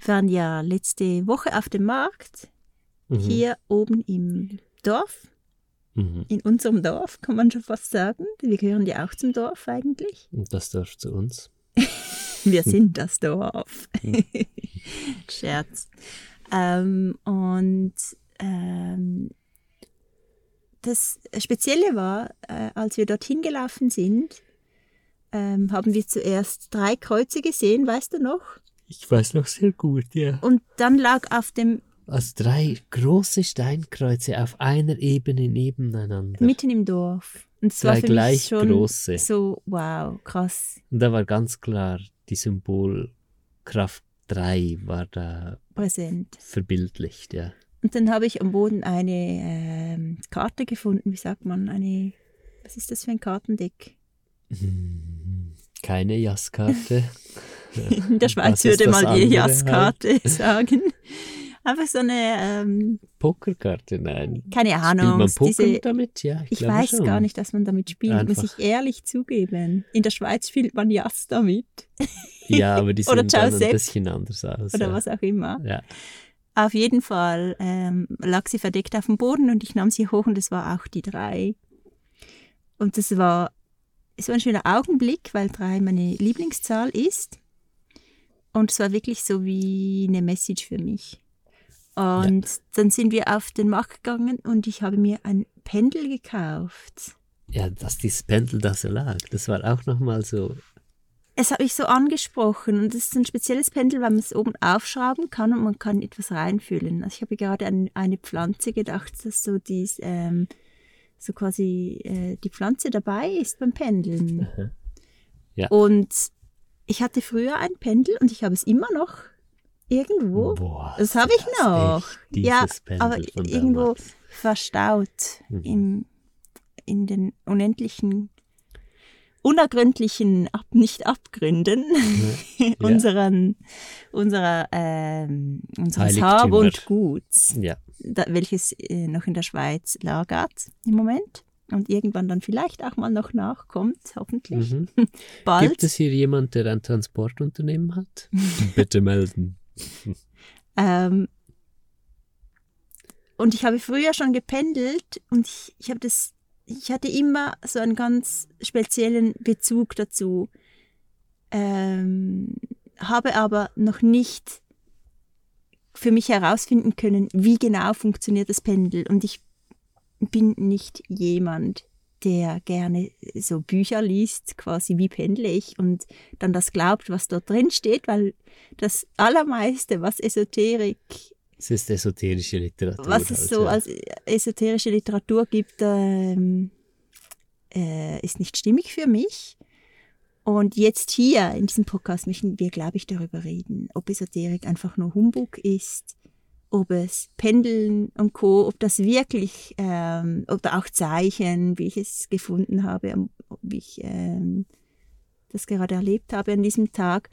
Wir waren ja letzte Woche auf dem Markt, Mhm. hier oben im Dorf. Mhm. In unserem Dorf, kann man schon fast sagen. Wir gehören ja auch zum Dorf eigentlich. Und das Dorf zu uns. Wir sind das Dorf. Scherz. Ähm, und ähm, das Spezielle war, äh, als wir dorthin gelaufen sind, ähm, haben wir zuerst drei Kreuze gesehen, weißt du noch? Ich weiß noch sehr gut, ja. Und dann lag auf dem, Also drei große Steinkreuze auf einer Ebene nebeneinander. mitten im Dorf. Und es Drei für gleich mich schon große. so, wow, krass, Und da war ganz klar, die Symbolkraft 3 war da präsent. verbildlicht, ja. Und dann habe ich am Boden eine ähm, Karte gefunden, wie sagt man, eine, was ist das für ein Kartendeck? Hm, Keine Jasskarte. In der Schweiz würde man die andere Jasskarte sagen. Einfach so eine, ähm, Pokerkarte, nein. keine Spielt Ahnung, man Poker diese, damit? Ja, ich, ich weiß schon. gar nicht, dass man damit spielt, muss Einfach. ich ehrlich zugeben. In der Schweiz spielt man Jas damit Ja, aber die Oder sehen dann ein bisschen anders aus. oder ja. was auch immer. Ja. Auf jeden Fall ähm, lag sie verdeckt auf dem Boden und ich nahm sie hoch und es war auch die drei. Und das war, es war ein schöner Augenblick, weil drei meine Lieblingszahl ist. Und es war wirklich so wie eine Message für mich. Und dann sind wir auf den Markt gegangen und ich habe mir ein Pendel gekauft. ja, dass dieses Pendel da so lag, das war auch nochmal so. Es hat mich so angesprochen und es ist ein spezielles Pendel, weil man es oben aufschrauben kann und man kann etwas reinfüllen. Also ich habe gerade an eine Pflanze gedacht, dass so dies, ähm, so quasi äh, die Pflanze dabei ist beim Pendeln. Aha. Ja. Und ich hatte früher ein Pendel und ich habe es immer noch irgendwo. Boah, das habe ich das noch. ja, Pendel aber irgendwo verstaut Mhm. im, in den unendlichen, unergründlichen, ab, nicht Abgründen Ja. unseren, unserer, ähm, unseres. Hab und Guts, Ja, da, welches äh, noch in der Schweiz lagert im Moment und irgendwann dann vielleicht auch mal noch nachkommt, hoffentlich mhm. bald. Gibt es hier jemand, der ein Transportunternehmen hat? Bitte melden. Ähm, und ich habe früher schon gependelt und ich, ich habe das, ich hatte immer so einen ganz speziellen Bezug dazu, ähm, habe aber noch nicht für mich herausfinden können, wie genau funktioniert das Pendel. Und ich bin nicht jemand, der gerne so Bücher liest, quasi wie pendle ich und dann das glaubt, was dort drin steht, weil das Allermeiste, was Esoterik, Es ist esoterische Literatur. was es halt, so als esoterische Literatur gibt, ähm, äh, ist nicht stimmig für mich. Und jetzt hier in diesem Podcast möchten wir, glaube ich, darüber reden, ob Esoterik einfach nur Humbug ist, ob es Pendeln und Co., ob das wirklich, ähm, oder auch Zeichen, wie ich es gefunden habe, wie ich ähm, das gerade erlebt habe an diesem Tag,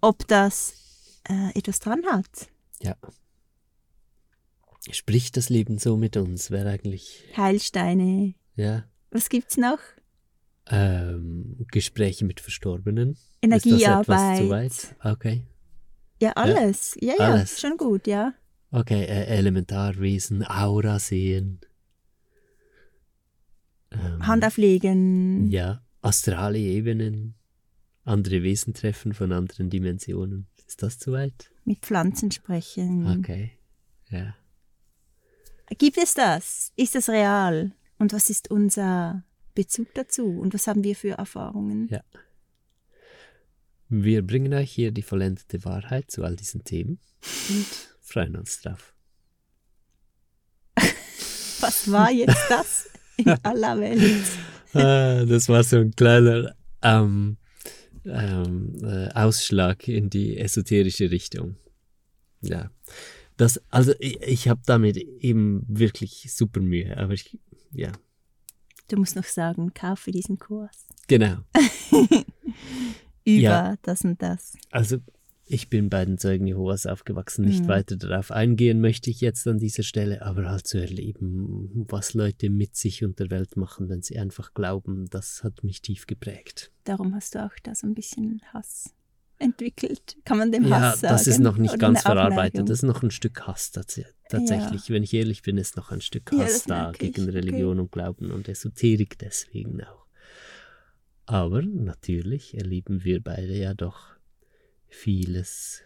ob das äh, etwas dran hat. Ja. Spricht das Leben so mit uns? Wäre eigentlich, Heilsteine. ja. Was gibt's noch? Ähm, Gespräche mit Verstorbenen. Energiearbeit. Ist das etwas zu weit? Okay. Ja, alles. Ja, ja, Alles. schon gut, ja. Okay, äh, Elementarwesen, Aura sehen. Ähm, Hand auflegen. Ja, astrale Ebenen, andere Wesen treffen von anderen Dimensionen. Ist das zu weit? Mit Pflanzen sprechen. Okay. Ja. Gibt es das? Ist das real? Und was ist unser Bezug dazu? Und was haben wir für Erfahrungen? Ja. Wir bringen euch hier die vollendete Wahrheit zu all diesen Themen und freuen uns drauf. Was war jetzt das in aller Welt? Ah, das war so ein kleiner ähm, ähm, äh, Ausschlag in die esoterische Richtung. Ja. Das, also ich, ich habe damit eben wirklich super Mühe, aber ich, ja, Du musst noch sagen, kaufe diesen Kurs. genau. Über Ja. das und das. Also ich bin bei den Zeugen Jehovas aufgewachsen, nicht Mhm. weiter darauf eingehen möchte ich jetzt an dieser Stelle, aber halt zu erleben, was Leute mit sich und der Welt machen, wenn sie einfach glauben, das hat mich tief geprägt. Darum hast du auch da so ein bisschen Hass entwickelt? Kann man dem ja, Hass sagen? das ist noch nicht Oder ganz verarbeitet. Das ist noch ein Stück Hass tats tatsächlich. Wenn ich ehrlich bin, ist noch ein Stück Ja, Hass das da ich. gegen Okay. Religion und Glauben und Esoterik deswegen auch. Aber natürlich erleben wir beide ja doch vieles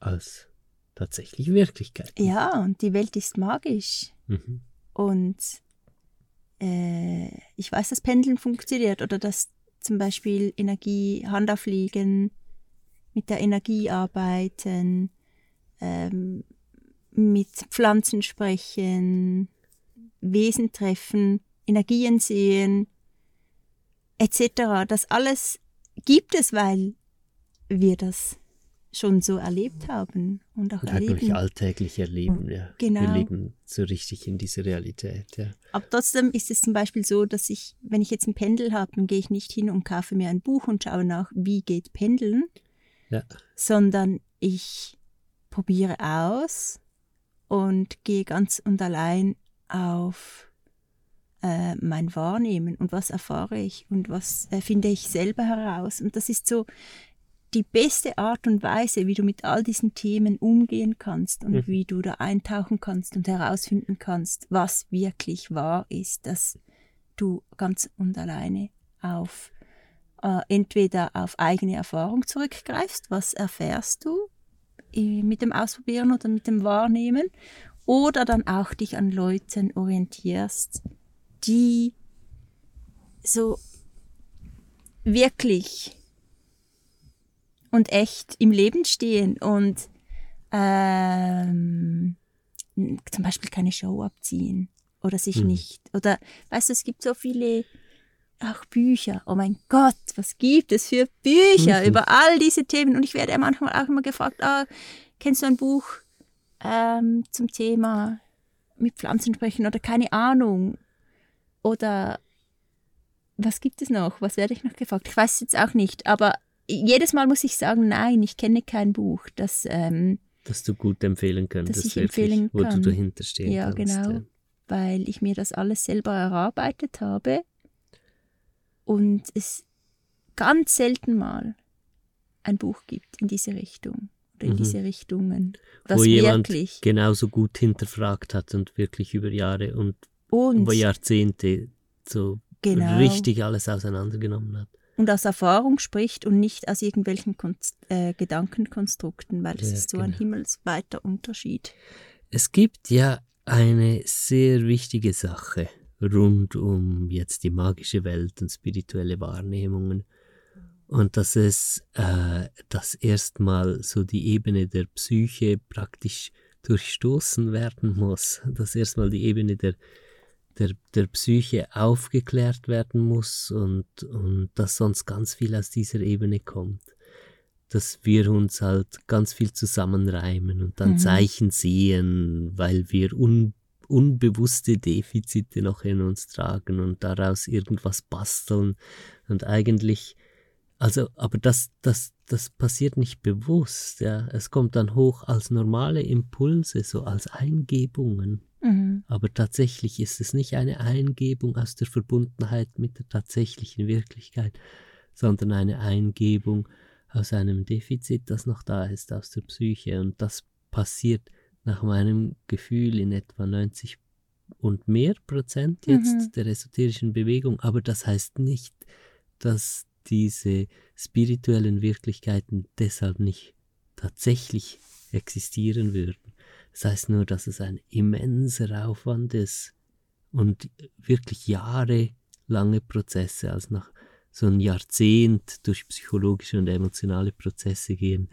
als tatsächlich Wirklichkeit. Ja, und die Welt ist magisch. Mhm. Und äh, ich weiß, dass Pendeln funktioniert oder dass zum Beispiel Energie, Handauflegen, mit der Energie arbeiten, ähm, mit Pflanzen sprechen, Wesen treffen, Energien sehen, etc. Das alles gibt es, weil wir das schon so erlebt haben und auch Und halt erleben. alltäglich erleben, ja. Wir Genau. leben so richtig in dieser Realität, ja. Aber trotzdem ist es zum Beispiel so, dass ich, wenn ich jetzt ein Pendel habe, dann gehe ich nicht hin und kaufe mir ein Buch und schaue nach, wie geht Pendeln, Ja. sondern ich probiere aus und gehe ganz und allein auf äh, mein Wahrnehmen und was erfahre ich und was äh, finde ich selber heraus. Und das ist so die beste Art und Weise, wie du mit all diesen Themen umgehen kannst und Mhm. wie du da eintauchen kannst und herausfinden kannst, was wirklich wahr ist, dass du ganz und alleine auf äh, entweder auf eigene Erfahrung zurückgreifst, was erfährst du äh, mit dem Ausprobieren oder mit dem Wahrnehmen, oder dann auch dich an Leuten orientierst, die so wirklich und echt im Leben stehen und ähm, zum Beispiel keine Show abziehen oder sich Mhm. nicht oder weißt du es gibt so viele auch Bücher oh mein Gott was gibt es für Bücher Mhm. über all diese Themen und ich werde ja manchmal auch immer gefragt ah, kennst du ein Buch ähm, zum Thema mit Pflanzen sprechen oder keine Ahnung oder was gibt es noch? Was werde ich noch gefragt? Ich weiß es jetzt auch nicht, aber jedes Mal muss ich sagen, nein, ich kenne kein Buch, das ähm, Dass du gut empfehlen könntest, ich wirklich, empfehlen wo kann. du dahinter stehen Ja, kannst. genau. Ja. weil ich mir das alles selber erarbeitet habe und es ganz selten mal ein Buch gibt in diese Richtung oder in Mhm. diese Richtungen. Das wo jemand wirklich genauso gut hinterfragt hat und wirklich über Jahre und und über Jahrzehnte so genau richtig alles auseinandergenommen hat. Und aus Erfahrung spricht und nicht aus irgendwelchen Konst äh, Gedankenkonstrukten, weil es Ja, ist so ein genau. himmelsweiter Unterschied. Es gibt ja eine sehr wichtige Sache rund um jetzt die magische Welt und spirituelle Wahrnehmungen. Und dass es äh, das erstmal so die Ebene der Psyche praktisch durchstoßen werden muss, dass erstmal die Ebene der, der, der Psyche aufgeklärt werden muss und, und dass sonst ganz viel aus dieser Ebene kommt. Dass wir uns halt ganz viel zusammenreimen und dann Mhm. Zeichen sehen, weil wir un, unbewusste Defizite noch in uns tragen und daraus irgendwas basteln. Und eigentlich, also, aber das, das, das passiert nicht bewusst, ja. Es kommt dann hoch als normale Impulse, so als Eingebungen. Mhm. Aber tatsächlich ist es nicht eine Eingebung aus der Verbundenheit mit der tatsächlichen Wirklichkeit, sondern eine Eingebung aus einem Defizit, das noch da ist, aus der Psyche. Und das passiert nach meinem Gefühl in etwa 90 und mehr Prozent jetzt Mhm. der esoterischen Bewegung. Aber das heißt nicht, dass diese spirituellen Wirklichkeiten deshalb nicht tatsächlich existieren würden. Das heißt nur, dass es ein immenser Aufwand ist und wirklich jahrelange Prozesse, also nach so ein Jahrzehnt durch psychologische und emotionale Prozesse gehen,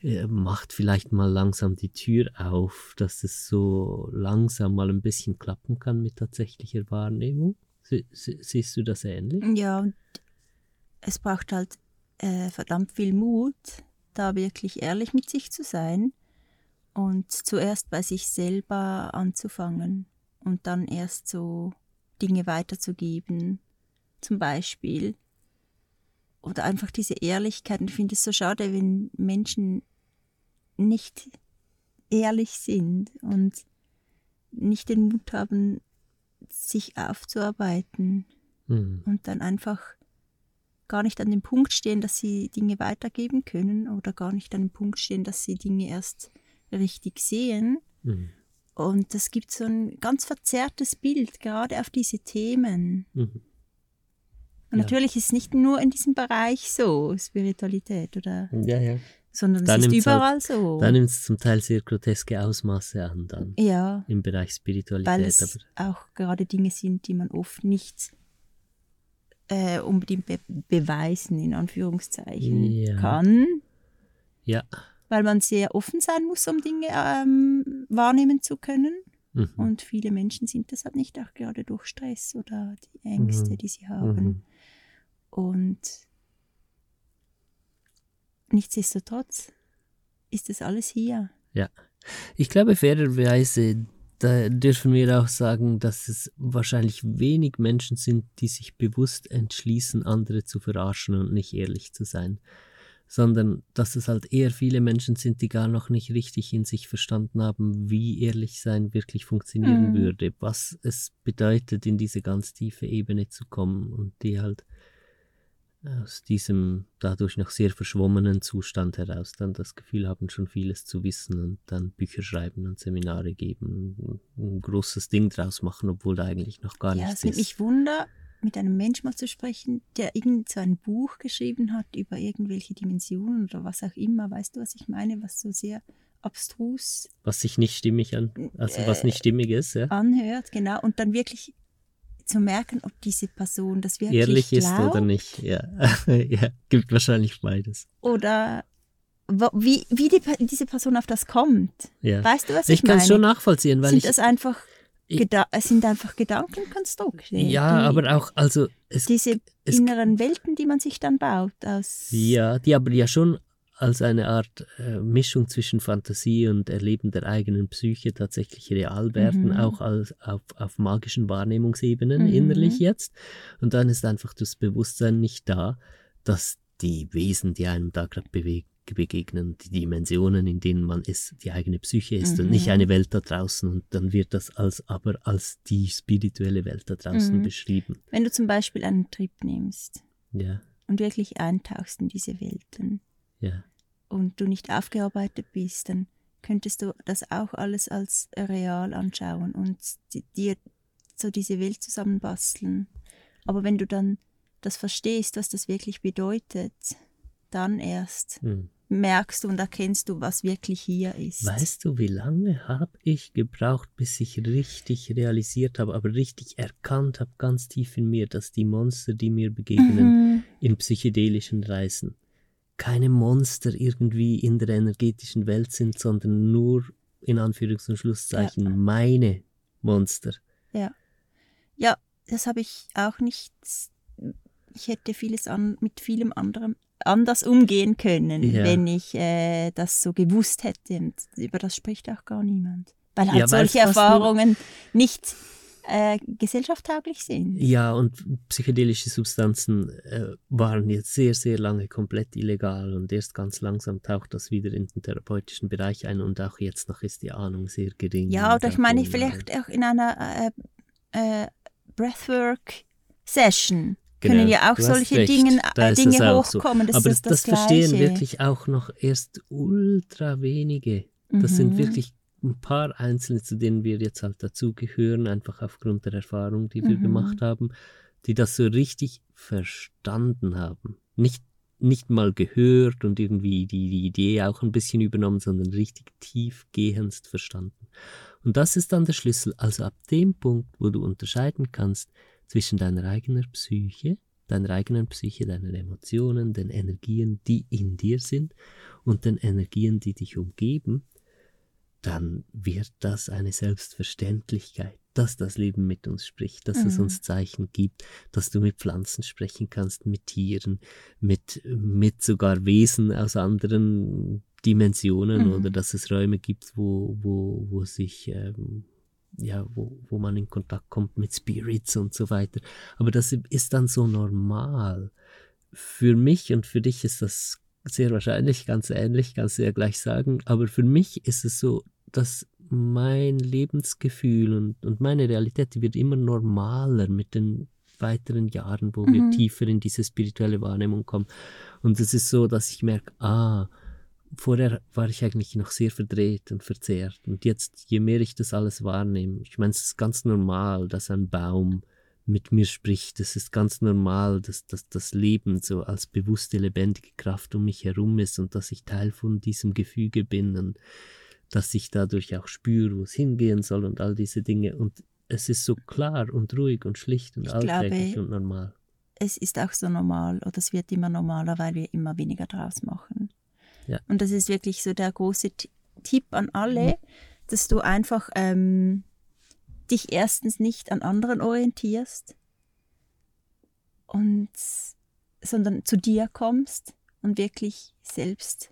äh, macht vielleicht mal langsam die Tür auf, dass es so langsam mal ein bisschen klappen kann mit tatsächlicher Wahrnehmung. Sie, sie, siehst du das ähnlich? Ja, es braucht halt äh, verdammt viel Mut, da wirklich ehrlich mit sich zu sein und zuerst bei sich selber anzufangen und dann erst so Dinge weiterzugeben, zum Beispiel. Oder einfach diese Ehrlichkeit. Ich finde es so schade, wenn Menschen nicht ehrlich sind und nicht den Mut haben, sich aufzuarbeiten Hm. und dann einfach gar nicht an dem Punkt stehen, dass sie Dinge weitergeben können oder gar nicht an dem Punkt stehen, dass sie Dinge erst richtig sehen. Mhm. Und das gibt so ein ganz verzerrtes Bild, gerade auf diese Themen. Mhm. Und Ja. natürlich ist es nicht nur in diesem Bereich so, Spiritualität, oder, Ja, ja. sondern Da es ist halt- überall so. Da nimmt es zum Teil sehr groteske Ausmaße an dann ja, im Bereich weil Spiritualität. es Aber auch gerade Dinge sind, die man oft nicht äh, unbedingt be beweisen, in Anführungszeichen, Ja. kann, ja. Weil man sehr offen sein muss, um Dinge ähm, wahrnehmen zu können. Mhm. Und viele Menschen sind das halt nicht, auch gerade durch Stress oder die Ängste, Mhm. die sie haben. Mhm. Und nichtsdestotrotz ist das alles hier. Ich glaube, fairerweise, da dürfen wir auch sagen, dass es wahrscheinlich wenig Menschen sind, die sich bewusst entschließen, andere zu verarschen und nicht ehrlich zu sein. Sondern dass es halt eher viele Menschen sind, die gar noch nicht richtig in sich verstanden haben, wie ehrlich sein wirklich funktionieren Mhm. würde, was es bedeutet, in diese ganz tiefe Ebene zu kommen und die halt aus diesem dadurch noch sehr verschwommenen Zustand heraus dann das Gefühl haben, schon vieles zu wissen und dann Bücher schreiben und Seminare geben, und ein großes Ding draus machen, obwohl da eigentlich noch gar ja, nichts es nimmt ist. mich Wunder, mit einem Menschen mal zu sprechen, der irgend so ein Buch geschrieben hat über irgendwelche Dimensionen oder was auch immer. Weißt du, was ich meine? Was so sehr abstrus Was sich nicht stimmig an, also was Äh, nicht stimmig ist, ja. anhört, genau. Und dann wirklich zu merken, ob diese Person das wirklich Ehrlich ist glaubt oder nicht, ja. ja, gibt wahrscheinlich beides. oder wie, wie die, diese Person auf das kommt. Ja. Weißt du, was ich, Ich kann meine? es schon nachvollziehen, weil sind ich das einfach ich- Geda es sind einfach Gedankenkonstrukte. ja, die, aber auch also es diese es- inneren Welten, die man sich dann baut aus Ja, die aber ja schon als eine Art äh, Mischung zwischen Fantasie und Erleben der eigenen Psyche tatsächlich real werden, Mhm. auch als, auf, auf magischen Wahrnehmungsebenen Mhm. innerlich jetzt. Und dann ist einfach das Bewusstsein nicht da, dass die Wesen, die einem da gerade bewegen, begegnen, die Dimensionen, in denen man ist, die eigene Psyche ist und nicht Mhm. eine Welt da draußen. Und dann wird das als aber als die spirituelle Welt da draußen Mhm. beschrieben. Wenn du zum Beispiel einen Trip nimmst Ja, und wirklich eintauchst in diese Welten ja. und du nicht aufgearbeitet bist, dann könntest du das auch alles als real anschauen und di- dir so diese Welt zusammenbasteln. Aber wenn du dann das verstehst, was das wirklich bedeutet, dann erst Hm. Merkst du und erkennst du, was wirklich hier ist. Weißt du, wie lange habe ich gebraucht, bis ich richtig realisiert habe, aber richtig erkannt habe, ganz tief in mir, dass die Monster, die mir begegnen, Mhm. in psychedelischen Reisen, keine Monster irgendwie in der energetischen Welt sind, sondern nur in Anführungs- und Schlusszeichen meine Monster. Ja, das habe ich auch nicht. Ich hätte vieles an, mit vielem anderem anders umgehen können, Ja. wenn ich äh, das so gewusst hätte. Und über das spricht auch gar niemand. Weil halt Ja, solche Erfahrungen nicht äh, gesellschaftstauglich sind. Ja, und psychedelische Substanzen äh, waren jetzt sehr, sehr lange komplett illegal und erst ganz langsam taucht das wieder in den therapeutischen Bereich ein und auch jetzt noch ist die Ahnung sehr gering. Ja, oder ich meine vielleicht auch in einer äh, äh, Breathwork-Session Genau, können ja auch solche recht, Dinge, äh, Dinge auch so. hochkommen. Das Aber ist das, das, verstehen wirklich auch noch erst ultra wenige. Das Mhm. sind wirklich ein paar Einzelne, zu denen wir jetzt halt dazugehören, einfach aufgrund der Erfahrung, die wir Mhm. gemacht haben, die das so richtig verstanden haben. Nicht, nicht mal gehört und irgendwie die, die Idee auch ein bisschen übernommen, sondern richtig tiefgehendst verstanden. Und das ist dann der Schlüssel. Also ab dem Punkt, wo du unterscheiden kannst zwischen deiner eigenen Psyche, deiner eigenen Psyche, deinen Emotionen, den Energien, die in dir sind und den Energien, die dich umgeben, dann wird das eine Selbstverständlichkeit, dass das Leben mit uns spricht, dass es Mhm. uns Zeichen gibt, dass du mit Pflanzen sprechen kannst, mit Tieren, mit, mit sogar Wesen aus anderen Dimensionen Mhm. oder dass es Räume gibt, wo, wo, wo sich ähm, ja, wo, wo man in Kontakt kommt mit Spirits und so weiter. Aber das ist dann so normal. Für mich und für dich ist das sehr wahrscheinlich ganz ähnlich, kannst du ja gleich sagen. Aber für mich ist es so, dass mein Lebensgefühl und, und meine Realität, wird immer normaler mit den weiteren Jahren, wo wir tiefer in diese spirituelle Wahrnehmung kommen. Und es ist so, dass ich merke, ah, vorher war ich eigentlich noch sehr verdreht und verzerrt. Und jetzt, je mehr ich das alles wahrnehme, ich meine, es ist ganz normal, dass ein Baum mit mir spricht. Es ist ganz normal, dass, dass das Leben so als bewusste, lebendige Kraft um mich herum ist und dass ich Teil von diesem Gefüge bin und dass ich dadurch auch spüre, wo es hingehen soll und all diese Dinge. Und es ist so klar und ruhig und schlicht und ich alltäglich glaube, und normal. Es ist auch so normal oder es wird immer normaler, weil wir immer weniger draus machen. Ja. Und das ist wirklich so der große Tipp an alle, mhm. dass du einfach ähm, dich erstens nicht an anderen orientierst und sondern zu dir kommst und wirklich selbst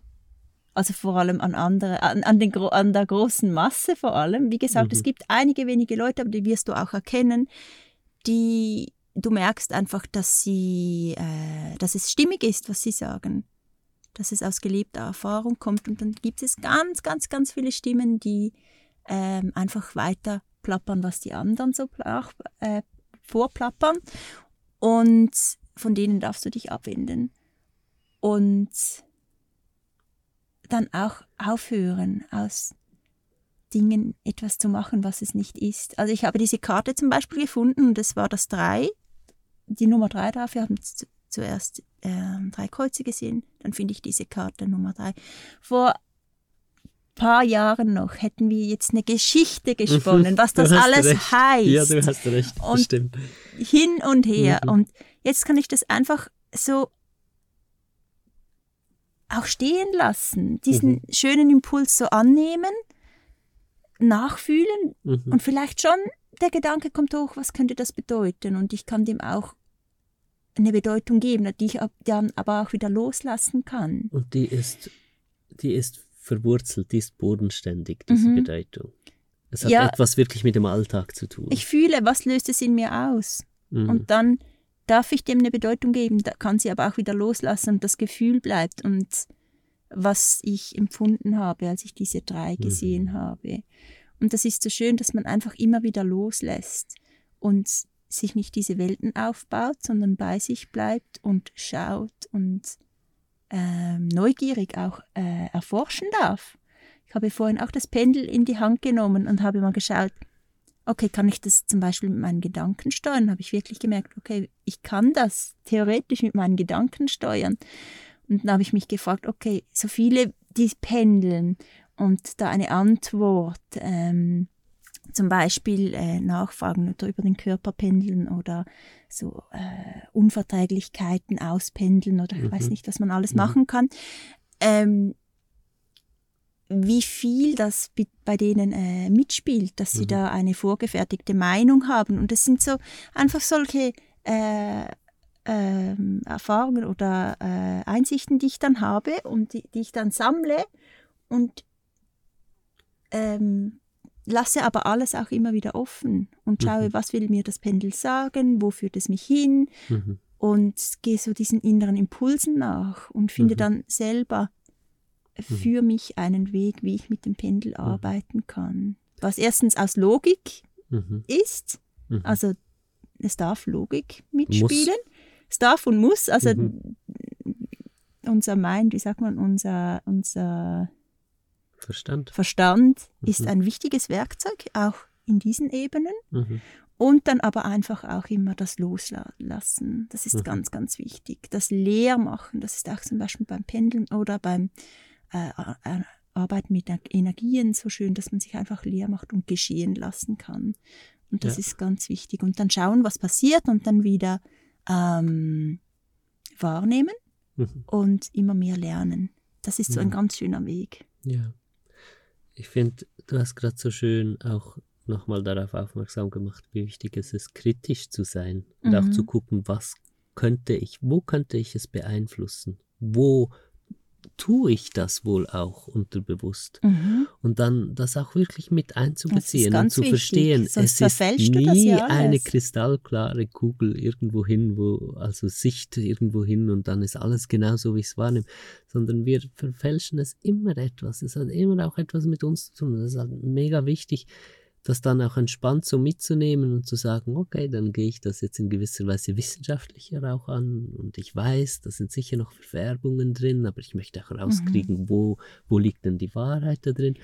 also vor allem an andere, an, an, den, an der großen Masse vor allem. Wie gesagt, mhm. es gibt einige wenige Leute, aber die wirst du auch erkennen, die du merkst einfach, dass sie, äh, dass es stimmig ist, was sie sagen dass es aus gelebter Erfahrung kommt. Und dann gibt es ganz, ganz, ganz viele Stimmen, die ähm, einfach weiter plappern, was die anderen so äh, vorplappern. Und von denen darfst du dich abwenden. Und dann auch aufhören, aus Dingen etwas zu machen, was es nicht ist. Also ich habe diese Karte zum Beispiel gefunden und das war das 3, die Nummer 3 drauf. Wir haben zuerst äh, drei Kreuze gesehen, dann finde ich diese Karte Nummer drei. Vor ein paar Jahren noch hätten wir jetzt eine Geschichte gesponnen, was das alles recht. heißt. Ja, du hast recht, und stimmt. Hin und her. Mhm. Und jetzt kann ich das einfach so auch stehen lassen, diesen mhm. schönen Impuls so annehmen, nachfühlen mhm. und vielleicht schon der Gedanke kommt hoch, was könnte das bedeuten? Und ich kann dem auch eine Bedeutung geben, die ich dann aber auch wieder loslassen kann. Und die ist, die ist verwurzelt, die ist bodenständig, diese mhm. Bedeutung. Es hat ja, etwas wirklich mit dem Alltag zu tun. Ich fühle, was löst es in mir aus? Mhm. Und dann darf ich dem eine Bedeutung geben, da kann sie aber auch wieder loslassen und das Gefühl bleibt und was ich empfunden habe, als ich diese drei mhm. gesehen habe. Und das ist so schön, dass man einfach immer wieder loslässt und sich nicht diese Welten aufbaut, sondern bei sich bleibt und schaut und ähm, neugierig auch äh, erforschen darf. Ich habe vorhin auch das Pendel in die Hand genommen und habe mal geschaut, okay, kann ich das zum Beispiel mit meinen Gedanken steuern? Habe ich wirklich gemerkt, okay, ich kann das theoretisch mit meinen Gedanken steuern. Und dann habe ich mich gefragt, okay, so viele, die pendeln und da eine Antwort ähm, zum Beispiel äh, nachfragen oder über den Körper pendeln oder so äh, Unverträglichkeiten auspendeln oder mhm. ich weiß mhm. nicht, was man alles mhm. machen kann. Ähm, wie viel das bei denen äh, mitspielt, dass sie mhm. da eine vorgefertigte Meinung haben. Und es sind so einfach solche äh, äh, Erfahrungen oder äh, Einsichten, die ich dann habe und die, die ich dann sammle und ähm, lasse aber alles auch immer wieder offen und schaue, mhm. was will mir das Pendel sagen, wo führt es mich hin mhm. und gehe so diesen inneren Impulsen nach und finde mhm. dann selber mhm. für mich einen Weg, wie ich mit dem Pendel mhm. arbeiten kann. Was erstens aus Logik mhm. ist, also es darf Logik mitspielen, muss. es darf und muss, also unser Mind, wie sagt man, unser, unser Verstand. Verstand mhm. ist ein wichtiges Werkzeug, auch in diesen Ebenen. Mhm. Und dann aber einfach auch immer das Loslassen. Das ist mhm. ganz, ganz wichtig. Das Leermachen, das ist auch zum Beispiel beim Pendeln oder beim äh, äh, Arbeiten mit Energien so schön, dass man sich einfach leer macht und geschehen lassen kann. Und das ja. ist ganz wichtig. Und dann schauen, was passiert und dann wieder ähm, wahrnehmen mhm. und immer mehr lernen. Das ist so ein ganz schöner Weg. Ja ich finde, du hast gerade so schön auch nochmal darauf aufmerksam gemacht, wie wichtig es ist, kritisch zu sein und mhm. auch zu gucken, was könnte ich, wo könnte ich es beeinflussen? Wo tue ich das wohl auch unterbewusst? Mhm. Und dann das auch wirklich mit einzubeziehen und zu wichtig. verstehen. Sonst es ist nie ja eine kristallklare Kugel irgendwo hin, wo, also Sicht irgendwo hin und dann ist alles genau so, wie ich es wahrnehme, sondern wir verfälschen es immer etwas. Es hat immer auch etwas mit uns zu tun. Das ist halt mega wichtig, das dann auch entspannt so mitzunehmen und zu sagen, okay, dann gehe ich das jetzt in gewisser Weise wissenschaftlicher auch an und ich weiß, da sind sicher noch Verfärbungen drin, aber ich möchte auch rauskriegen, mhm. wo, wo liegt denn die Wahrheit da drin.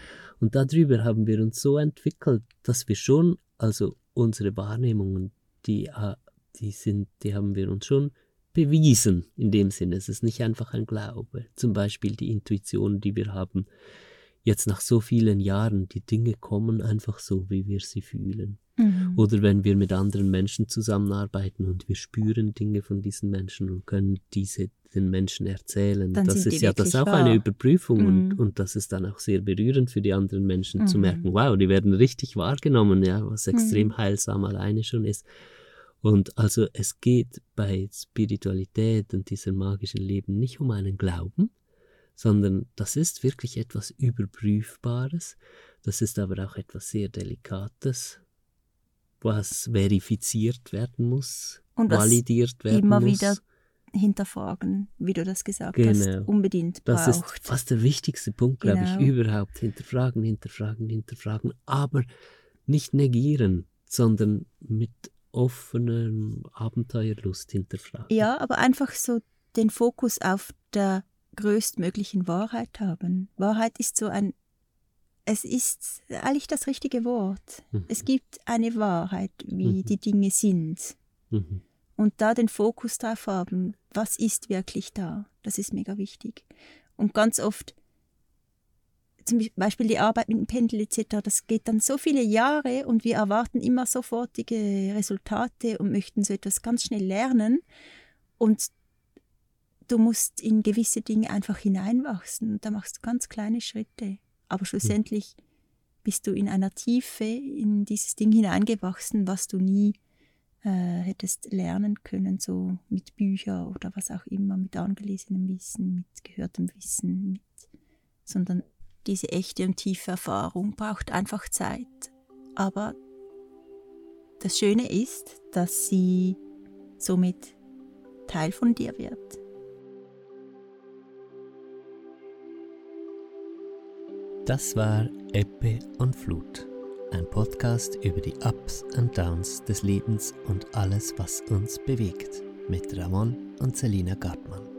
Und darüber haben wir uns so entwickelt, dass wir schon, also unsere Wahrnehmungen, die, äh, die sind, die haben wir uns schon bewiesen in dem Sinne. Es ist nicht einfach ein Glaube. Zum Beispiel die Intuition, die wir haben, jetzt nach so vielen Jahren, die Dinge kommen einfach so, wie wir sie fühlen. Mhm. Oder wenn wir mit anderen Menschen zusammenarbeiten und wir spüren Dinge von diesen Menschen und können diese den Menschen erzählen. Dann das ist ja das auch wahr. eine Überprüfung mhm. und, und das ist dann auch sehr berührend für die anderen Menschen mhm. zu merken, wow, die werden richtig wahrgenommen, ja, was extrem Mhm. heilsam alleine schon ist. Und also es geht bei Spiritualität und diesem magischen Leben nicht um einen Glauben, sondern das ist wirklich etwas Überprüfbares. Das ist aber auch etwas sehr Delikates, was verifiziert werden muss, Und validiert werden immer muss. wieder hinterfragen, wie du das gesagt Genau. hast, unbedingt Das braucht. ist fast der wichtigste Punkt, glaube Genau. ich, überhaupt. Hinterfragen, hinterfragen, hinterfragen, aber nicht negieren, sondern mit offener Abenteuerlust hinterfragen. Ja, aber einfach so den Fokus auf der größtmöglichen Wahrheit haben. Wahrheit ist so ein, es ist eigentlich das richtige Wort. Mhm. Es gibt eine Wahrheit, wie Mhm. die Dinge sind. Mhm. Und da den Fokus drauf haben, was ist wirklich da, das ist mega wichtig. Und ganz oft, zum Beispiel die Arbeit mit dem Pendel etc., das geht dann so viele Jahre und wir erwarten immer sofortige Resultate und möchten so etwas ganz schnell lernen. Und du musst in gewisse Dinge einfach hineinwachsen. Und da machst du ganz kleine Schritte. Aber schlussendlich bist du in einer Tiefe in dieses Ding hineingewachsen, was du nie äh, hättest lernen können, so mit Büchern oder was auch immer, mit angelesenem Wissen, mit gehörtem Wissen, mit, sondern diese echte und tiefe Erfahrung braucht einfach Zeit. Aber das Schöne ist, dass sie somit Teil von dir wird. Das war Ebbe und Flut, ein Podcast über die Ups und Downs des Lebens und alles, was uns bewegt, mit Ramon und Selina Gartmann.